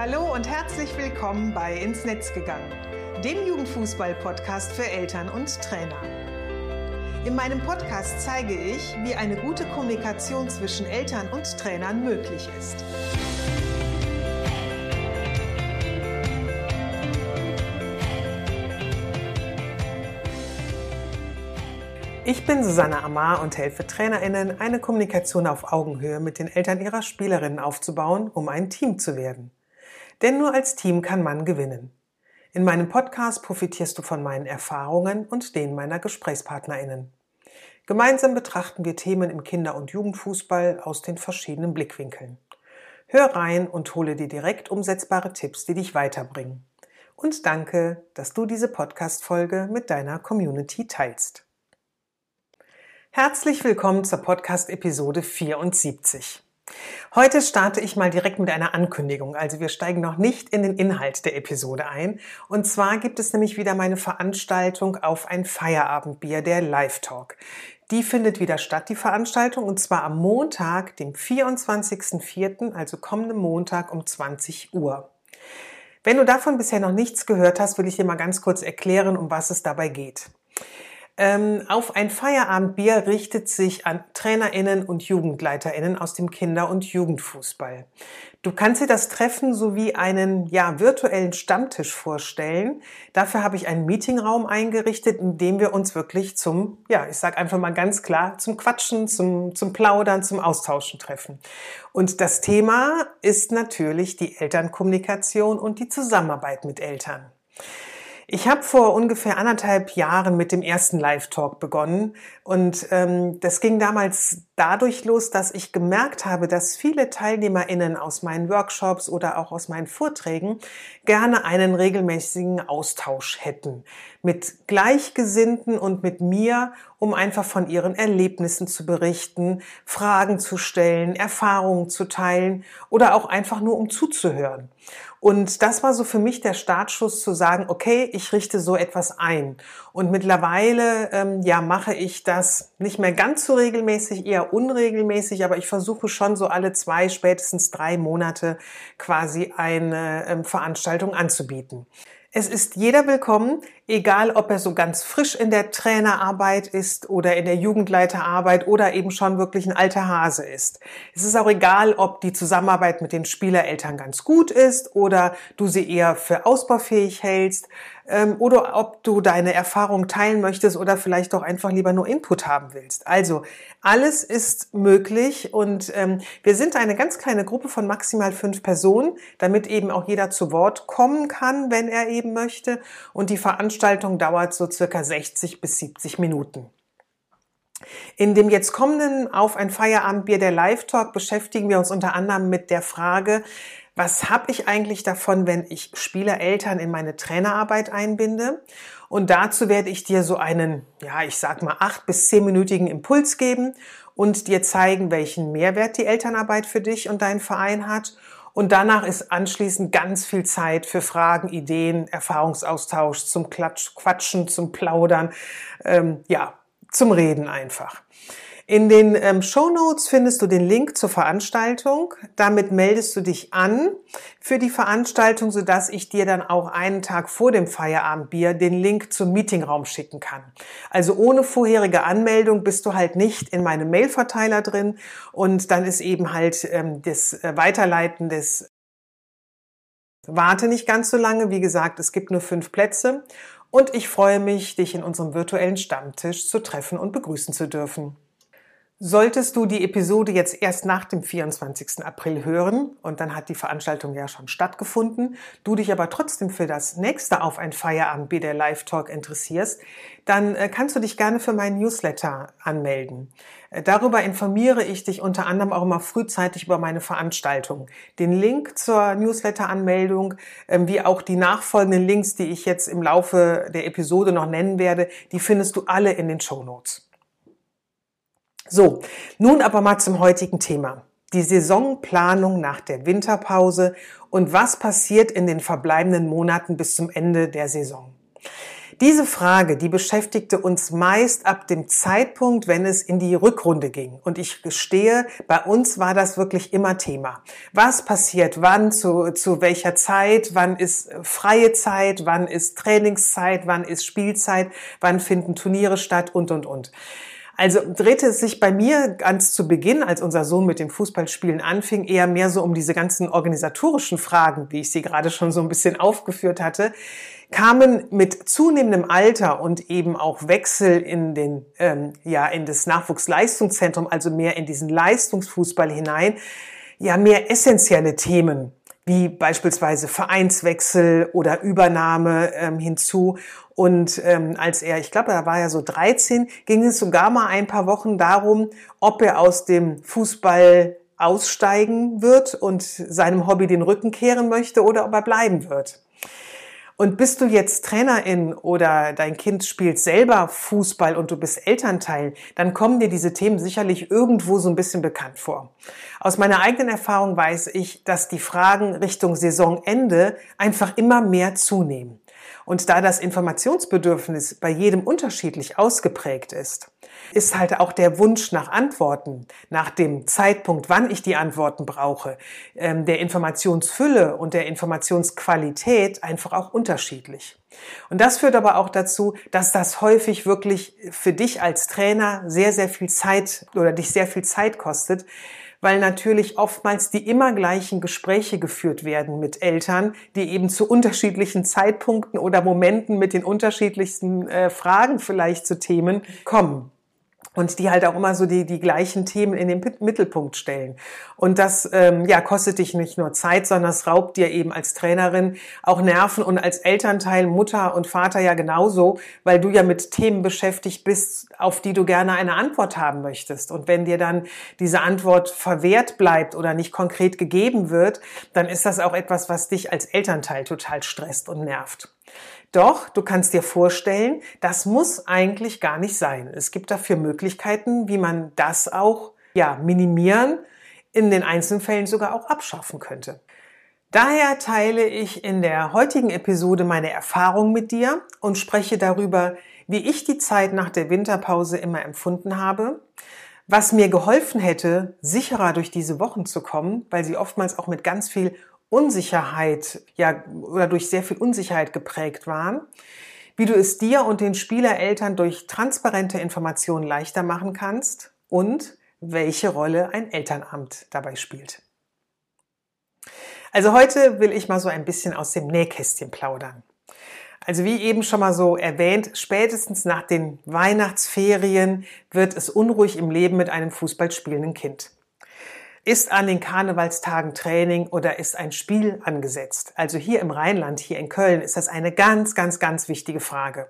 Hallo und herzlich willkommen bei Ins Netz gegangen, dem Jugendfußball-Podcast für Eltern und Trainer. In meinem Podcast zeige ich, wie eine gute Kommunikation zwischen Eltern und Trainern möglich ist. Ich bin Susanne Amar und helfe TrainerInnen, eine Kommunikation auf Augenhöhe mit den Eltern ihrer Spielerinnen aufzubauen, um ein Team zu werden. Denn nur als Team kann man gewinnen. In meinem Podcast profitierst du von meinen Erfahrungen und denen meiner GesprächspartnerInnen. Gemeinsam betrachten wir Themen im Kinder- und Jugendfußball aus den verschiedenen Blickwinkeln. Hör rein und hole dir direkt umsetzbare Tipps, die dich weiterbringen. Und danke, dass du diese Podcast-Folge mit deiner Community teilst. Herzlich willkommen zur Podcast-Episode 74. Heute starte ich mal direkt mit einer Ankündigung. Also wir steigen noch nicht in den Inhalt der Episode ein. Und zwar gibt es nämlich wieder meine Veranstaltung auf ein Feierabendbier, der Live Talk. Die findet wieder statt, die Veranstaltung, und zwar am Montag, dem 24.04., also kommenden Montag um 20 Uhr. Wenn du davon bisher noch nichts gehört hast, will ich dir mal ganz kurz erklären, um was es dabei geht. Ähm, auf ein Feierabendbier richtet sich an TrainerInnen und JugendleiterInnen aus dem Kinder- und Jugendfußball. Du kannst dir das Treffen sowie einen ja, virtuellen Stammtisch vorstellen. Dafür habe ich einen Meetingraum eingerichtet, in dem wir uns wirklich zum, ja, ich sage einfach mal ganz klar, zum Quatschen, zum, zum Plaudern, zum Austauschen treffen. Und das Thema ist natürlich die Elternkommunikation und die Zusammenarbeit mit Eltern. Ich habe vor ungefähr anderthalb Jahren mit dem ersten Live-Talk begonnen und ähm, das ging damals dadurch los, dass ich gemerkt habe, dass viele TeilnehmerInnen aus meinen Workshops oder auch aus meinen Vorträgen gerne einen regelmäßigen Austausch hätten mit Gleichgesinnten und mit mir, um einfach von ihren Erlebnissen zu berichten, Fragen zu stellen, Erfahrungen zu teilen oder auch einfach nur um zuzuhören. Und das war so für mich der Startschuss zu sagen, okay, ich richte so etwas ein. Und mittlerweile, ähm, ja, mache ich das nicht mehr ganz so regelmäßig, eher unregelmäßig, aber ich versuche schon so alle zwei, spätestens drei Monate quasi eine ähm, Veranstaltung anzubieten. Es ist jeder willkommen, egal ob er so ganz frisch in der Trainerarbeit ist oder in der Jugendleiterarbeit oder eben schon wirklich ein alter Hase ist. Es ist auch egal, ob die Zusammenarbeit mit den Spielereltern ganz gut ist oder du sie eher für ausbaufähig hältst ähm, oder ob du deine Erfahrung teilen möchtest oder vielleicht doch einfach lieber nur Input haben willst. Also alles ist möglich und ähm, wir sind eine ganz kleine Gruppe von maximal fünf Personen, damit eben auch jeder zu Wort kommen kann, wenn er eben möchte. Und die Veranstaltung dauert so circa 60 bis 70 Minuten. In dem jetzt kommenden Auf ein Feierabendbier der Live-Talk beschäftigen wir uns unter anderem mit der Frage, was habe ich eigentlich davon, wenn ich Spielereltern in meine Trainerarbeit einbinde? Und dazu werde ich dir so einen, ja, ich sag mal, acht bis zehnminütigen Impuls geben und dir zeigen, welchen Mehrwert die Elternarbeit für dich und deinen Verein hat. Und danach ist anschließend ganz viel Zeit für Fragen, Ideen, Erfahrungsaustausch, zum Klatsch, Quatschen, zum Plaudern, ähm, ja, zum Reden einfach. In den ähm, Show Notes findest du den Link zur Veranstaltung. Damit meldest du dich an für die Veranstaltung, sodass ich dir dann auch einen Tag vor dem Feierabendbier den Link zum Meetingraum schicken kann. Also ohne vorherige Anmeldung bist du halt nicht in meinem Mailverteiler drin und dann ist eben halt ähm, das äh, Weiterleiten des Warte nicht ganz so lange. Wie gesagt, es gibt nur fünf Plätze und ich freue mich, dich in unserem virtuellen Stammtisch zu treffen und begrüßen zu dürfen. Solltest du die Episode jetzt erst nach dem 24. April hören und dann hat die Veranstaltung ja schon stattgefunden, du dich aber trotzdem für das nächste auf ein Feierabend BDR Live Talk interessierst, dann äh, kannst du dich gerne für meinen Newsletter anmelden. Äh, darüber informiere ich dich unter anderem auch immer frühzeitig über meine Veranstaltung. Den Link zur Newsletter-Anmeldung, ähm, wie auch die nachfolgenden Links, die ich jetzt im Laufe der Episode noch nennen werde, die findest du alle in den Show Notes. So, nun aber mal zum heutigen Thema. Die Saisonplanung nach der Winterpause und was passiert in den verbleibenden Monaten bis zum Ende der Saison. Diese Frage, die beschäftigte uns meist ab dem Zeitpunkt, wenn es in die Rückrunde ging. Und ich gestehe, bei uns war das wirklich immer Thema. Was passiert wann, zu, zu welcher Zeit, wann ist freie Zeit, wann ist Trainingszeit, wann ist Spielzeit, wann finden Turniere statt und, und, und. Also drehte es sich bei mir ganz zu Beginn, als unser Sohn mit dem Fußballspielen anfing, eher mehr so um diese ganzen organisatorischen Fragen, wie ich sie gerade schon so ein bisschen aufgeführt hatte, kamen mit zunehmendem Alter und eben auch Wechsel in den ähm, ja in das Nachwuchsleistungszentrum, also mehr in diesen Leistungsfußball hinein, ja mehr essentielle Themen wie beispielsweise Vereinswechsel oder Übernahme ähm, hinzu. Und ähm, als er, ich glaube, er war ja so 13, ging es sogar mal ein paar Wochen darum, ob er aus dem Fußball aussteigen wird und seinem Hobby den Rücken kehren möchte oder ob er bleiben wird. Und bist du jetzt Trainerin oder dein Kind spielt selber Fußball und du bist Elternteil, dann kommen dir diese Themen sicherlich irgendwo so ein bisschen bekannt vor. Aus meiner eigenen Erfahrung weiß ich, dass die Fragen Richtung Saisonende einfach immer mehr zunehmen. Und da das Informationsbedürfnis bei jedem unterschiedlich ausgeprägt ist, ist halt auch der Wunsch nach Antworten, nach dem Zeitpunkt, wann ich die Antworten brauche, ähm, der Informationsfülle und der Informationsqualität einfach auch unterschiedlich. Und das führt aber auch dazu, dass das häufig wirklich für dich als Trainer sehr, sehr viel Zeit oder dich sehr viel Zeit kostet, weil natürlich oftmals die immer gleichen Gespräche geführt werden mit Eltern, die eben zu unterschiedlichen Zeitpunkten oder Momenten mit den unterschiedlichsten äh, Fragen vielleicht zu Themen kommen und die halt auch immer so die, die gleichen Themen in den Mittelpunkt stellen. Und das ähm, ja, kostet dich nicht nur Zeit, sondern es raubt dir eben als Trainerin auch Nerven und als Elternteil, Mutter und Vater ja genauso, weil du ja mit Themen beschäftigt bist, auf die du gerne eine Antwort haben möchtest. Und wenn dir dann diese Antwort verwehrt bleibt oder nicht konkret gegeben wird, dann ist das auch etwas, was dich als Elternteil total stresst und nervt. Doch, du kannst dir vorstellen, das muss eigentlich gar nicht sein. Es gibt dafür Möglichkeiten, wie man das auch ja, minimieren, in den einzelnen Fällen sogar auch abschaffen könnte. Daher teile ich in der heutigen Episode meine Erfahrung mit dir und spreche darüber, wie ich die Zeit nach der Winterpause immer empfunden habe, was mir geholfen hätte, sicherer durch diese Wochen zu kommen, weil sie oftmals auch mit ganz viel Unsicherheit, ja, oder durch sehr viel Unsicherheit geprägt waren, wie du es dir und den Spielereltern durch transparente Informationen leichter machen kannst und welche Rolle ein Elternamt dabei spielt. Also heute will ich mal so ein bisschen aus dem Nähkästchen plaudern. Also wie eben schon mal so erwähnt, spätestens nach den Weihnachtsferien wird es unruhig im Leben mit einem Fußballspielenden Kind. Ist an den Karnevalstagen Training oder ist ein Spiel angesetzt? Also hier im Rheinland, hier in Köln, ist das eine ganz, ganz, ganz wichtige Frage.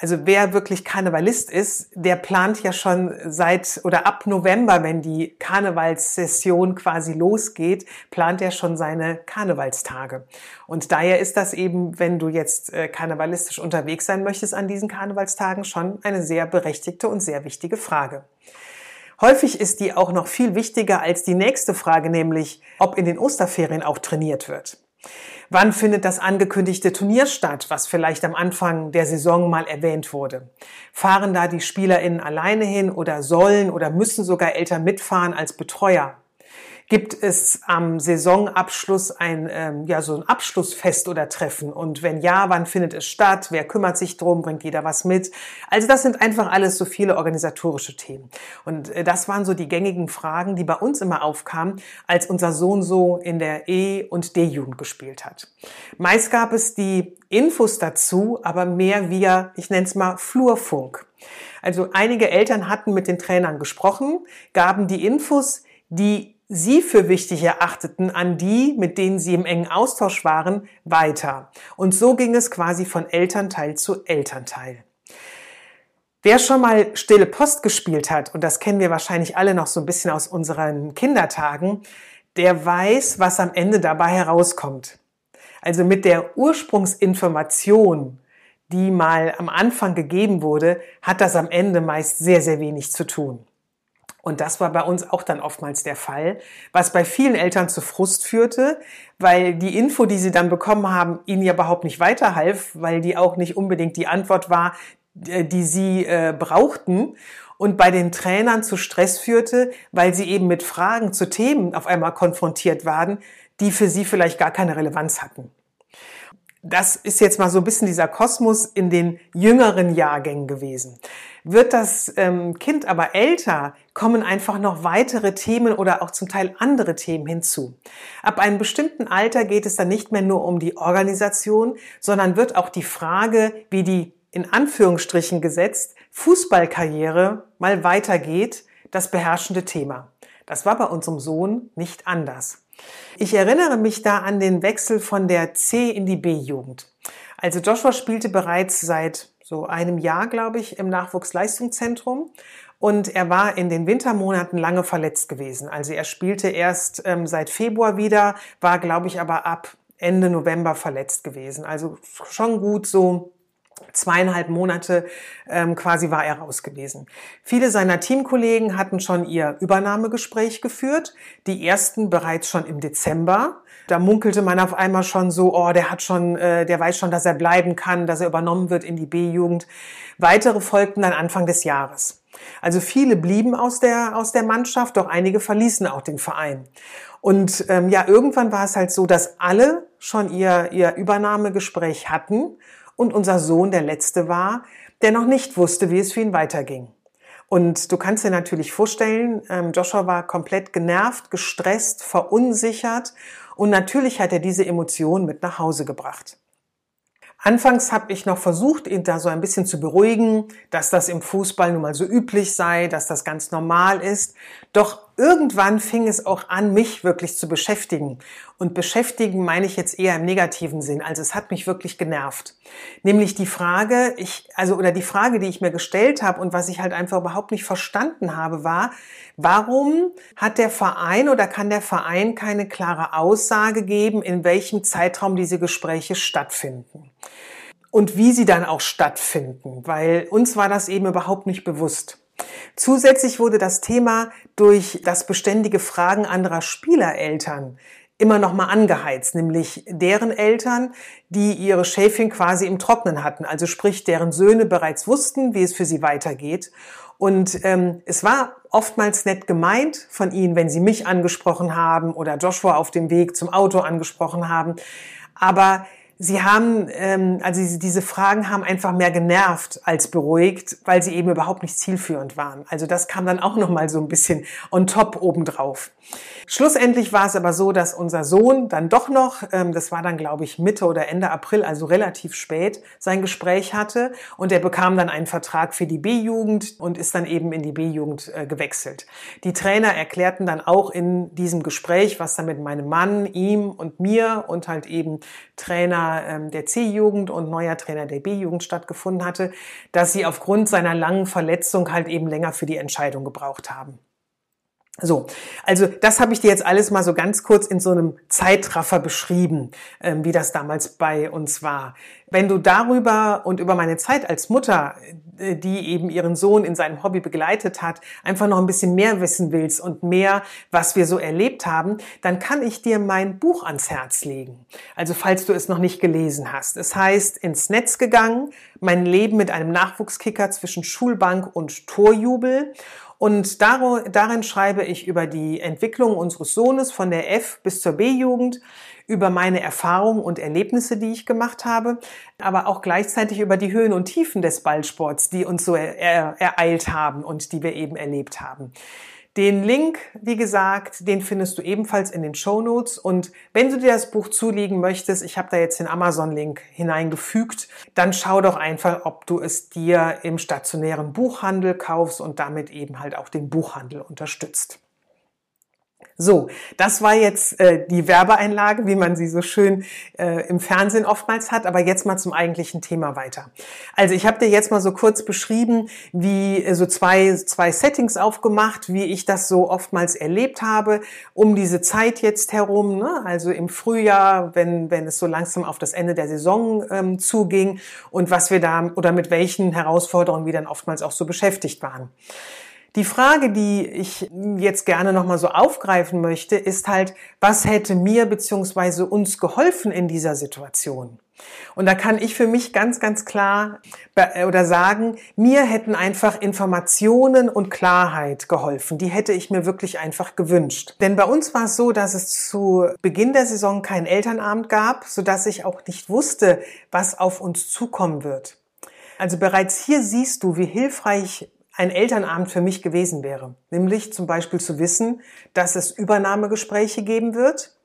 Also wer wirklich Karnevalist ist, der plant ja schon seit oder ab November, wenn die Karnevalssession quasi losgeht, plant er schon seine Karnevalstage. Und daher ist das eben, wenn du jetzt äh, karnevalistisch unterwegs sein möchtest an diesen Karnevalstagen, schon eine sehr berechtigte und sehr wichtige Frage. Häufig ist die auch noch viel wichtiger als die nächste Frage, nämlich ob in den Osterferien auch trainiert wird. Wann findet das angekündigte Turnier statt, was vielleicht am Anfang der Saison mal erwähnt wurde? Fahren da die SpielerInnen alleine hin oder sollen oder müssen sogar Eltern mitfahren als Betreuer? Gibt es am Saisonabschluss ein, ähm, ja, so ein Abschlussfest oder Treffen? Und wenn ja, wann findet es statt? Wer kümmert sich drum? Bringt jeder was mit? Also das sind einfach alles so viele organisatorische Themen. Und äh, das waren so die gängigen Fragen, die bei uns immer aufkamen, als unser Sohn so in der E- und D-Jugend gespielt hat. Meist gab es die Infos dazu, aber mehr via, ich nenne es mal Flurfunk. Also einige Eltern hatten mit den Trainern gesprochen, gaben die Infos, die Sie für wichtig erachteten, an die, mit denen Sie im engen Austausch waren, weiter. Und so ging es quasi von Elternteil zu Elternteil. Wer schon mal stille Post gespielt hat, und das kennen wir wahrscheinlich alle noch so ein bisschen aus unseren Kindertagen, der weiß, was am Ende dabei herauskommt. Also mit der Ursprungsinformation, die mal am Anfang gegeben wurde, hat das am Ende meist sehr, sehr wenig zu tun. Und das war bei uns auch dann oftmals der Fall, was bei vielen Eltern zu Frust führte, weil die Info, die sie dann bekommen haben, ihnen ja überhaupt nicht weiterhalf, weil die auch nicht unbedingt die Antwort war, äh, die sie äh, brauchten und bei den Trainern zu Stress führte, weil sie eben mit Fragen zu Themen auf einmal konfrontiert waren, die für sie vielleicht gar keine Relevanz hatten. Das ist jetzt mal so ein bisschen dieser Kosmos in den jüngeren Jahrgängen gewesen. Wird das ähm, Kind aber älter, kommen einfach noch weitere Themen oder auch zum Teil andere Themen hinzu. Ab einem bestimmten Alter geht es dann nicht mehr nur um die Organisation, sondern wird auch die Frage, wie die in Anführungsstrichen gesetzt Fußballkarriere mal weitergeht, das beherrschende Thema. Das war bei unserem Sohn nicht anders. Ich erinnere mich da an den Wechsel von der C in die B-Jugend. Also Joshua spielte bereits seit so einem Jahr, glaube ich, im Nachwuchsleistungszentrum. Und er war in den Wintermonaten lange verletzt gewesen. Also er spielte erst ähm, seit Februar wieder, war, glaube ich, aber ab Ende November verletzt gewesen. Also schon gut so zweieinhalb Monate ähm, quasi war er raus gewesen. Viele seiner Teamkollegen hatten schon ihr Übernahmegespräch geführt, die ersten bereits schon im Dezember. Da munkelte man auf einmal schon so, oh, der hat schon, äh, der weiß schon, dass er bleiben kann, dass er übernommen wird in die B-Jugend. Weitere folgten dann Anfang des Jahres. Also viele blieben aus der, aus der Mannschaft, doch einige verließen auch den Verein. Und ähm, ja, irgendwann war es halt so, dass alle schon ihr, ihr Übernahmegespräch hatten und unser Sohn der Letzte war, der noch nicht wusste, wie es für ihn weiterging. Und du kannst dir natürlich vorstellen, ähm, Joshua war komplett genervt, gestresst, verunsichert und natürlich hat er diese Emotionen mit nach Hause gebracht. Anfangs habe ich noch versucht, ihn da so ein bisschen zu beruhigen, dass das im Fußball nun mal so üblich sei, dass das ganz normal ist. Doch irgendwann fing es auch an, mich wirklich zu beschäftigen. Und beschäftigen meine ich jetzt eher im negativen Sinn. Also es hat mich wirklich genervt. Nämlich die Frage, ich, also, oder die Frage, die ich mir gestellt habe und was ich halt einfach überhaupt nicht verstanden habe, war, warum hat der Verein oder kann der Verein keine klare Aussage geben, in welchem Zeitraum diese Gespräche stattfinden? und wie sie dann auch stattfinden, weil uns war das eben überhaupt nicht bewusst. Zusätzlich wurde das Thema durch das beständige Fragen anderer Spielereltern immer noch mal angeheizt, nämlich deren Eltern, die ihre Schäfchen quasi im Trocknen hatten, also sprich deren Söhne bereits wussten, wie es für sie weitergeht. Und ähm, es war oftmals nett gemeint von ihnen, wenn sie mich angesprochen haben oder Joshua auf dem Weg zum Auto angesprochen haben. Aber Sie haben, ähm, also diese Fragen haben einfach mehr genervt als beruhigt, weil sie eben überhaupt nicht zielführend waren. Also das kam dann auch noch mal so ein bisschen on top obendrauf. Schlussendlich war es aber so, dass unser Sohn dann doch noch, ähm, das war dann glaube ich Mitte oder Ende April, also relativ spät, sein Gespräch hatte und er bekam dann einen Vertrag für die B-Jugend und ist dann eben in die B-Jugend äh, gewechselt. Die Trainer erklärten dann auch in diesem Gespräch, was dann mit meinem Mann, ihm und mir und halt eben Trainer ähm, der C-Jugend und neuer Trainer der B-Jugend stattgefunden hatte, dass sie aufgrund seiner langen Verletzung halt eben länger für die Entscheidung gebraucht haben. So, also das habe ich dir jetzt alles mal so ganz kurz in so einem Zeitraffer beschrieben, ähm, wie das damals bei uns war. Wenn du darüber und über meine Zeit als Mutter, äh, die eben ihren Sohn in seinem Hobby begleitet hat, einfach noch ein bisschen mehr wissen willst und mehr, was wir so erlebt haben, dann kann ich dir mein Buch ans Herz legen. Also falls du es noch nicht gelesen hast. Es heißt Ins Netz gegangen, mein Leben mit einem Nachwuchskicker zwischen Schulbank und Torjubel. Und darin schreibe ich über die Entwicklung unseres Sohnes von der F bis zur B-Jugend, über meine Erfahrungen und Erlebnisse, die ich gemacht habe, aber auch gleichzeitig über die Höhen und Tiefen des Ballsports, die uns so ereilt haben und die wir eben erlebt haben. Den Link, wie gesagt, den findest du ebenfalls in den Show Notes. Und wenn du dir das Buch zulegen möchtest, ich habe da jetzt den Amazon-Link hineingefügt, dann schau doch einfach, ob du es dir im stationären Buchhandel kaufst und damit eben halt auch den Buchhandel unterstützt. So, das war jetzt äh, die Werbeeinlage, wie man sie so schön äh, im Fernsehen oftmals hat. Aber jetzt mal zum eigentlichen Thema weiter. Also ich habe dir jetzt mal so kurz beschrieben, wie äh, so zwei, zwei Settings aufgemacht, wie ich das so oftmals erlebt habe, um diese Zeit jetzt herum. Ne? Also im Frühjahr, wenn, wenn es so langsam auf das Ende der Saison ähm, zuging und was wir da oder mit welchen Herausforderungen wir dann oftmals auch so beschäftigt waren. Die Frage, die ich jetzt gerne nochmal so aufgreifen möchte, ist halt, was hätte mir beziehungsweise uns geholfen in dieser Situation? Und da kann ich für mich ganz, ganz klar oder sagen, mir hätten einfach Informationen und Klarheit geholfen. Die hätte ich mir wirklich einfach gewünscht. Denn bei uns war es so, dass es zu Beginn der Saison keinen Elternabend gab, sodass ich auch nicht wusste, was auf uns zukommen wird. Also bereits hier siehst du, wie hilfreich ein Elternabend für mich gewesen wäre. Nämlich zum Beispiel zu wissen, dass es Übernahmegespräche geben wird,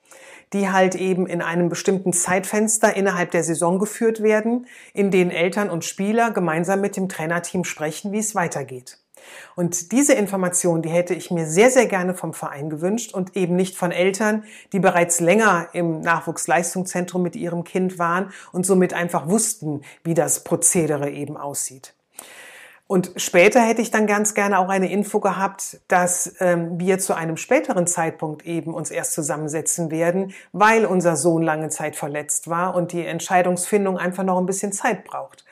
die halt eben in einem bestimmten Zeitfenster innerhalb der Saison geführt werden, in denen Eltern und Spieler gemeinsam mit dem Trainerteam sprechen, wie es weitergeht. Und diese Information, die hätte ich mir sehr, sehr gerne vom Verein gewünscht und eben nicht von Eltern, die bereits länger im Nachwuchsleistungszentrum mit ihrem Kind waren und somit einfach wussten, wie das Prozedere eben aussieht. Und später hätte ich dann ganz gerne auch eine Info gehabt, dass ähm, wir zu einem späteren Zeitpunkt eben uns erst zusammensetzen werden, weil unser Sohn lange Zeit verletzt war und die Entscheidungsfindung einfach noch ein bisschen Zeit braucht.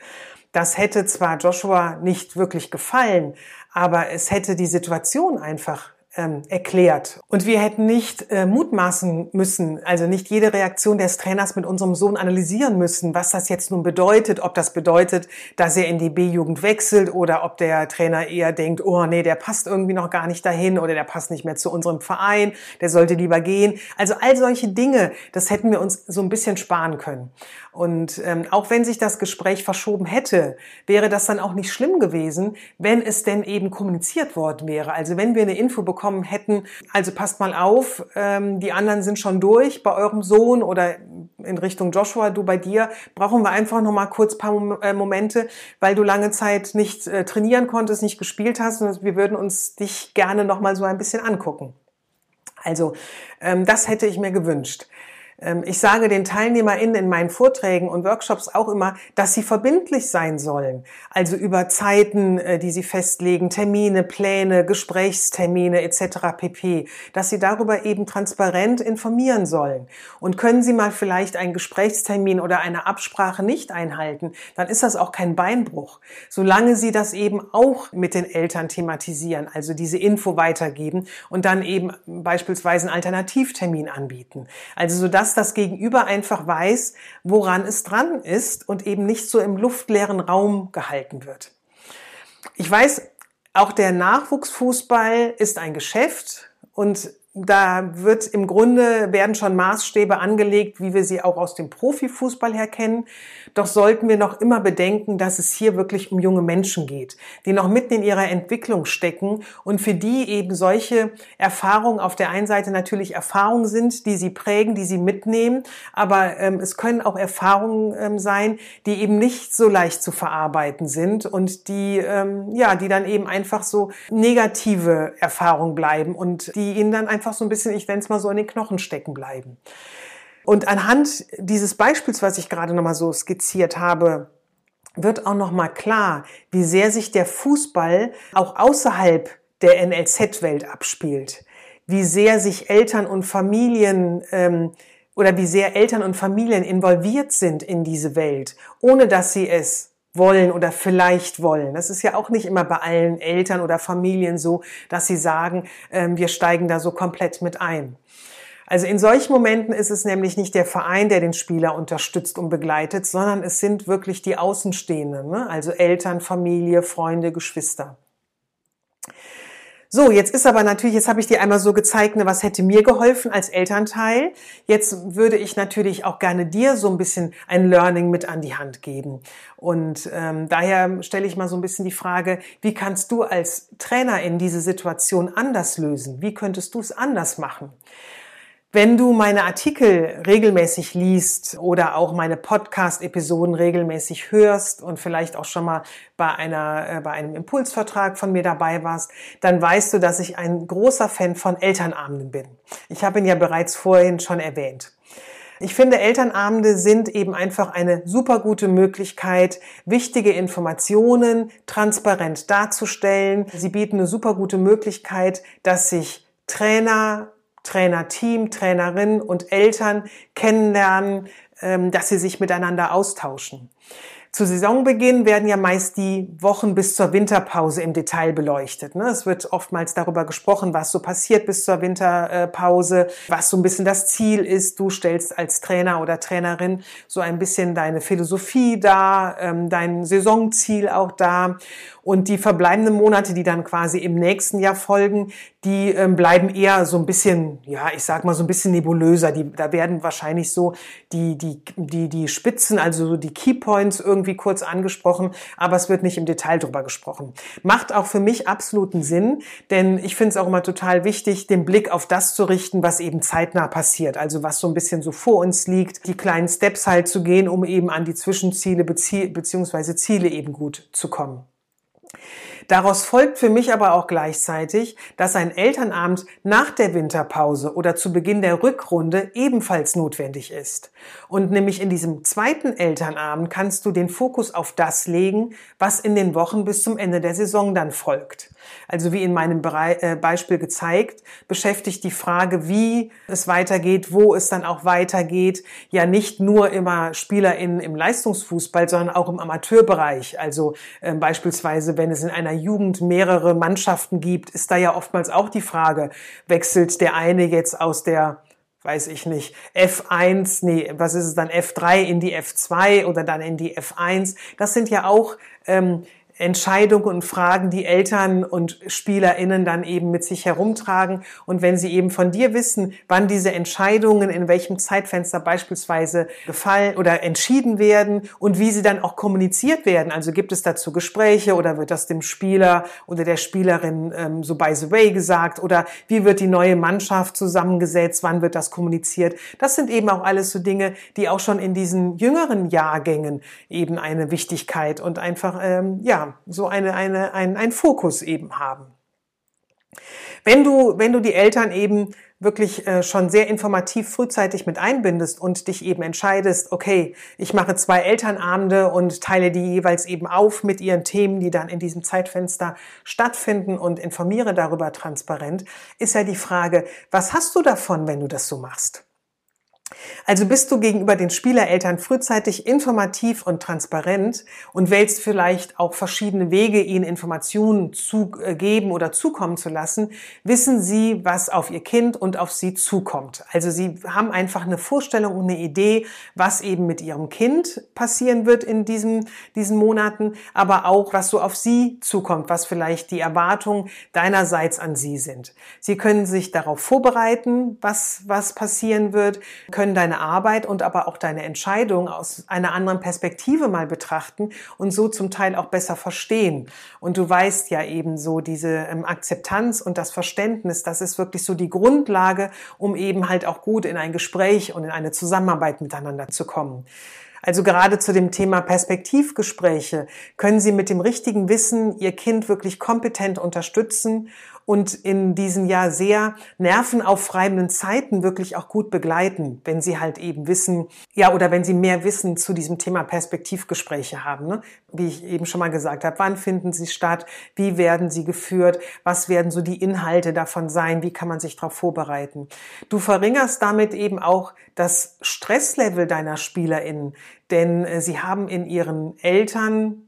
Das hätte zwar Joshua nicht wirklich gefallen, aber es hätte die Situation einfach ähm, erklärt. Und wir hätten nicht äh, mutmaßen müssen, also nicht jede Reaktion des Trainers mit unserem Sohn analysieren müssen, was das jetzt nun bedeutet, ob das bedeutet, dass er in die B-Jugend wechselt oder ob der Trainer eher denkt, oh nee, der passt irgendwie noch gar nicht dahin oder der passt nicht mehr zu unserem Verein, der sollte lieber gehen. Also all solche Dinge, das hätten wir uns so ein bisschen sparen können. Und ähm, auch wenn sich das Gespräch verschoben hätte, wäre das dann auch nicht schlimm gewesen, wenn es denn eben kommuniziert worden wäre. Also wenn wir eine Info bekommen hätten, also passt mal auf, ähm, die anderen sind schon durch bei eurem Sohn oder in Richtung Joshua, du bei dir, brauchen wir einfach noch mal kurz paar äh, Momente, weil du lange Zeit nicht äh, trainieren konntest, nicht gespielt hast und wir würden uns dich gerne noch mal so ein bisschen angucken. Also ähm, das hätte ich mir gewünscht. Ähm, ich sage den TeilnehmerInnen in meinen Vorträgen und Workshops auch immer, dass sie verbindlich sein sollen. Also über Zeiten, äh, die sie festlegen, Termine, Pläne, Gesprächstermine etc. pp. Dass sie darüber eben transparent informieren sollen. Und können sie mal vielleicht einen Gesprächstermin oder eine Absprache nicht einhalten, dann ist das auch kein Beinbruch. Solange sie das eben auch mit den Eltern thematisieren, also diese Info weitergeben und dann eben beispielsweise einen Alternativtermin anbieten. Also so dass das Gegenüber einfach weiß, woran es dran ist und eben nicht so im luftleeren Raum gehalten wird. Ich weiß, auch der Nachwuchsfußball ist ein Geschäft und da wird im Grunde, werden schon Maßstäbe angelegt, wie wir sie auch aus dem Profifußball her kennen. Doch sollten wir noch immer bedenken, dass es hier wirklich um junge Menschen geht, die noch mitten in ihrer Entwicklung stecken und für die eben solche Erfahrungen auf der einen Seite natürlich Erfahrungen sind, die sie prägen, die sie mitnehmen, aber ähm, es können auch Erfahrungen ähm, sein, die eben nicht so leicht zu verarbeiten sind und die, ähm, ja, die dann eben einfach so negative Erfahrungen bleiben und die ihnen dann einfach so ein bisschen, ich nenne es mal so, in den Knochen stecken bleiben. Und anhand dieses Beispiels, was ich gerade nochmal so skizziert habe, wird auch nochmal klar, wie sehr sich der Fußball auch außerhalb der NLZ-Welt abspielt. Wie sehr sich Eltern und Familien ähm, oder wie sehr Eltern und Familien involviert sind in diese Welt, ohne dass sie es wollen oder vielleicht wollen. Das ist ja auch nicht immer bei allen Eltern oder Familien so, dass sie sagen, äh, wir steigen da so komplett mit ein. Also in solchen Momenten ist es nämlich nicht der Verein, der den Spieler unterstützt und begleitet, sondern es sind wirklich die Außenstehenden, ne? also Eltern, Familie, Freunde, Geschwister. So, jetzt ist aber natürlich, jetzt habe ich dir einmal so gezeigt, ne, was hätte mir geholfen als Elternteil. Jetzt würde ich natürlich auch gerne dir so ein bisschen ein Learning mit an die Hand geben. Und ähm, daher stelle ich mal so ein bisschen die Frage, wie kannst du als Trainer in diese Situation anders lösen? Wie könntest du es anders machen? Wenn du meine Artikel regelmäßig liest oder auch meine Podcast-Episoden regelmäßig hörst und vielleicht auch schon mal bei einer, äh, bei einem Impulsvertrag von mir dabei warst, dann weißt du, dass ich ein großer Fan von Elternabenden bin. Ich habe ihn ja bereits vorhin schon erwähnt. Ich finde, Elternabende sind eben einfach eine super gute Möglichkeit, wichtige Informationen transparent darzustellen. Sie bieten eine super gute Möglichkeit, dass sich Trainer, Trainerteam, Trainerin und Eltern kennenlernen, ähm, dass sie sich miteinander austauschen. Zu Saisonbeginn werden ja meist die Wochen bis zur Winterpause im Detail beleuchtet. Ne? Es wird oftmals darüber gesprochen, was so passiert bis zur Winterpause, was so ein bisschen das Ziel ist. Du stellst als Trainer oder Trainerin so ein bisschen deine Philosophie dar, ähm, dein Saisonziel auch dar. Und die verbleibenden Monate, die dann quasi im nächsten Jahr folgen, die ähm, bleiben eher so ein bisschen, ja, ich sag mal so ein bisschen nebulöser. Die, da werden wahrscheinlich so die, die, die, die Spitzen, also die Keypoints irgendwie kurz angesprochen, aber es wird nicht im Detail drüber gesprochen. Macht auch für mich absoluten Sinn, denn ich finde es auch immer total wichtig, den Blick auf das zu richten, was eben zeitnah passiert. Also was so ein bisschen so vor uns liegt, die kleinen Steps halt zu gehen, um eben an die Zwischenziele beziehungsweise Ziele eben gut zu kommen. Daraus folgt für mich aber auch gleichzeitig, dass ein Elternabend nach der Winterpause oder zu Beginn der Rückrunde ebenfalls notwendig ist. Und nämlich in diesem zweiten Elternabend kannst du den Fokus auf das legen, was in den Wochen bis zum Ende der Saison dann folgt. Also wie in meinem äh, Beispiel gezeigt, beschäftigt die Frage, wie es weitergeht, wo es dann auch weitergeht, ja nicht nur immer SpielerInnen im Leistungsfußball, sondern auch im Amateurbereich. Also äh, beispielsweise, wenn es in einer Jugend mehrere Mannschaften gibt, ist da ja oftmals auch die Frage, wechselt der eine jetzt aus der weiß ich nicht, F1, nee, was ist es dann, F3 in die F2 oder dann in die F1. Das sind ja auch ähm, Entscheidungen und Fragen, die Eltern und SpielerInnen dann eben mit sich herumtragen. Und wenn sie eben von dir wissen, wann diese Entscheidungen in welchem Zeitfenster beispielsweise gefallen oder entschieden werden und wie sie dann auch kommuniziert werden. Also gibt es dazu Gespräche oder wird das dem Spieler oder der Spielerin ähm, so by the way gesagt oder wie wird die neue Mannschaft zusammengesetzt, wann wird das kommuniziert. Das sind eben auch alles so Dinge, die auch schon in diesen jüngeren Jahrgängen eben eine Wichtigkeit und einfach, ähm, ja, so eine, eine, ein, ein Fokus eben haben. Wenn du, wenn du die Eltern eben wirklich äh, schon sehr informativ frühzeitig mit einbindest und dich eben entscheidest, okay, ich mache zwei Elternabende und teile die jeweils eben auf mit ihren Themen, die dann in diesem Zeitfenster stattfinden und informiere darüber transparent, ist ja die Frage, was hast du davon, wenn du das so machst? Also bist du gegenüber den Spielereltern frühzeitig informativ und transparent und wählst vielleicht auch verschiedene Wege, ihnen Informationen zu äh, geben oder zukommen zu lassen, wissen sie, was auf ihr Kind und auf sie zukommt. Also sie haben einfach eine Vorstellung und eine Idee, was eben mit ihrem Kind passieren wird in diesen, diesen Monaten, aber auch, was so auf sie zukommt, was vielleicht die Erwartungen deinerseits an sie sind. Sie können sich darauf vorbereiten, was, was passieren wird, können deine Arbeit und aber auch deine Entscheidung aus einer anderen Perspektive mal betrachten und so zum Teil auch besser verstehen. Und du weißt ja eben so diese ähm, Akzeptanz und das Verständnis, das ist wirklich so die Grundlage, um eben halt auch gut in ein Gespräch und in eine Zusammenarbeit miteinander zu kommen. Also gerade zu dem Thema Perspektivgespräche können Sie mit dem richtigen Wissen Ihr Kind wirklich kompetent unterstützen und in diesen ja sehr nervenaufreibenden Zeiten wirklich auch gut begleiten, wenn sie halt eben wissen, ja, oder wenn sie mehr Wissen zu diesem Thema Perspektivgespräche haben. Ne? Wie ich eben schon mal gesagt habe, wann finden sie statt, wie werden sie geführt, was werden so die Inhalte davon sein, wie kann man sich darauf vorbereiten. Du verringerst damit eben auch das Stresslevel deiner SpielerInnen, denn äh, sie haben in ihren Eltern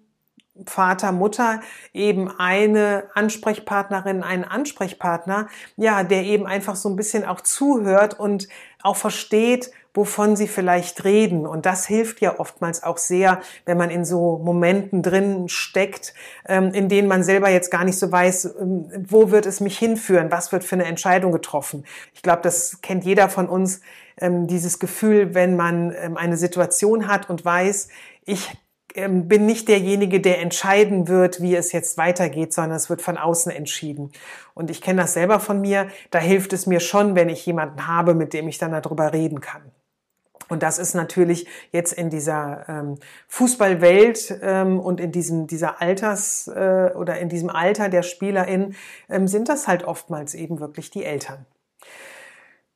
Vater, Mutter eben eine Ansprechpartnerin, einen Ansprechpartner, ja, der eben einfach so ein bisschen auch zuhört und auch versteht, wovon sie vielleicht reden. Und das hilft ja oftmals auch sehr, wenn man in so Momenten drin steckt, ähm, in denen man selber jetzt gar nicht so weiß, ähm, wo wird es mich hinführen, was wird für eine Entscheidung getroffen. Ich glaube, das kennt jeder von uns, ähm, dieses Gefühl, wenn man eine Situation hat und weiß, ich bin nicht derjenige, der entscheiden wird, wie es jetzt weitergeht, sondern es wird von außen entschieden. Und ich kenne das selber von mir. Da hilft es mir schon, wenn ich jemanden habe, mit dem ich dann darüber reden kann. Und das ist natürlich jetzt in dieser ähm, Fußballwelt ähm, und in diesem dieser Alters äh, oder in diesem Alter der SpielerInnen ähm, sind das halt oftmals eben wirklich die Eltern.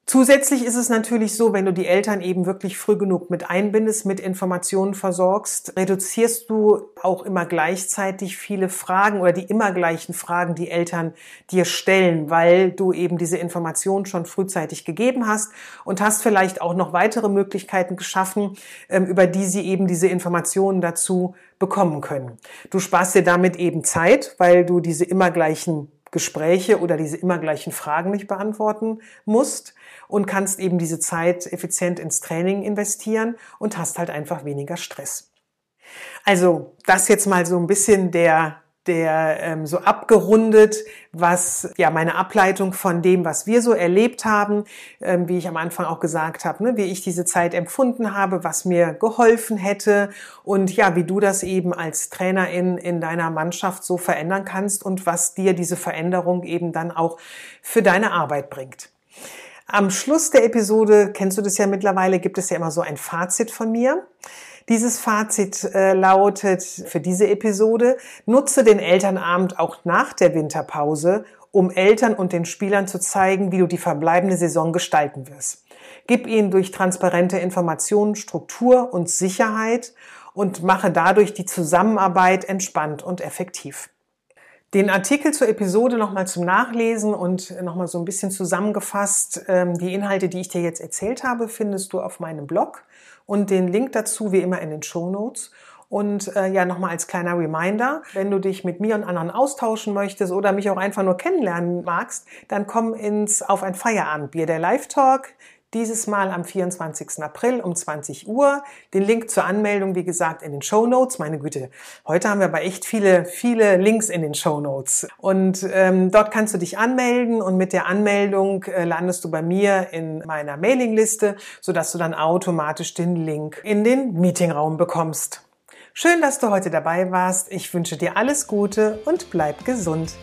Zusätzlich ist es natürlich so, wenn du die Eltern eben wirklich früh genug mit einbindest, mit Informationen versorgst, reduzierst du auch immer gleichzeitig viele Fragen oder die immer gleichen Fragen, die Eltern dir stellen, weil du eben diese Informationen schon frühzeitig gegeben hast und hast vielleicht auch noch weitere Möglichkeiten geschaffen, ähm, über die sie eben diese Informationen dazu bekommen können. Du sparst dir damit eben Zeit, weil du diese immer gleichen Gespräche oder diese immer gleichen Fragen nicht beantworten musst und kannst eben diese Zeit effizient ins Training investieren und hast halt einfach weniger Stress. Also das jetzt mal so ein bisschen der der ähm, so abgerundet, was ja meine Ableitung von dem, was wir so erlebt haben, ähm, wie ich am Anfang auch gesagt habe, ne, wie ich diese Zeit empfunden habe, was mir geholfen hätte und ja, wie du das eben als Trainerin in deiner Mannschaft so verändern kannst und was dir diese Veränderung eben dann auch für deine Arbeit bringt. Am Schluss der Episode, kennst du das ja mittlerweile, gibt es ja immer so ein Fazit von mir. Dieses Fazit äh, lautet für diese Episode, nutze den Elternabend auch nach der Winterpause, um Eltern und den Spielern zu zeigen, wie du die verbleibende Saison gestalten wirst. Gib ihnen durch transparente Informationen Struktur und Sicherheit und mache dadurch die Zusammenarbeit entspannt und effektiv. Den Artikel zur Episode nochmal zum Nachlesen und nochmal so ein bisschen zusammengefasst, ähm, die Inhalte, die ich dir jetzt erzählt habe, findest du auf meinem Blog und den Link dazu wie immer in den Show Notes. Und äh, ja, nochmal als kleiner Reminder, wenn du dich mit mir und anderen austauschen möchtest oder mich auch einfach nur kennenlernen magst, dann komm ins Auf ein Feierabendbier, der Live-Talk. Dieses Mal am 24. April um 20 Uhr. Den Link zur Anmeldung, wie gesagt, in den Show Notes. Meine Güte, heute haben wir aber echt viele, viele Links in den Show Notes. Und ähm, dort kannst du dich anmelden und mit der Anmeldung äh, landest du bei mir in meiner Mailingliste, sodass du dann automatisch den Link in den Meetingraum bekommst. Schön, dass du heute dabei warst. Ich wünsche dir alles Gute und bleib gesund.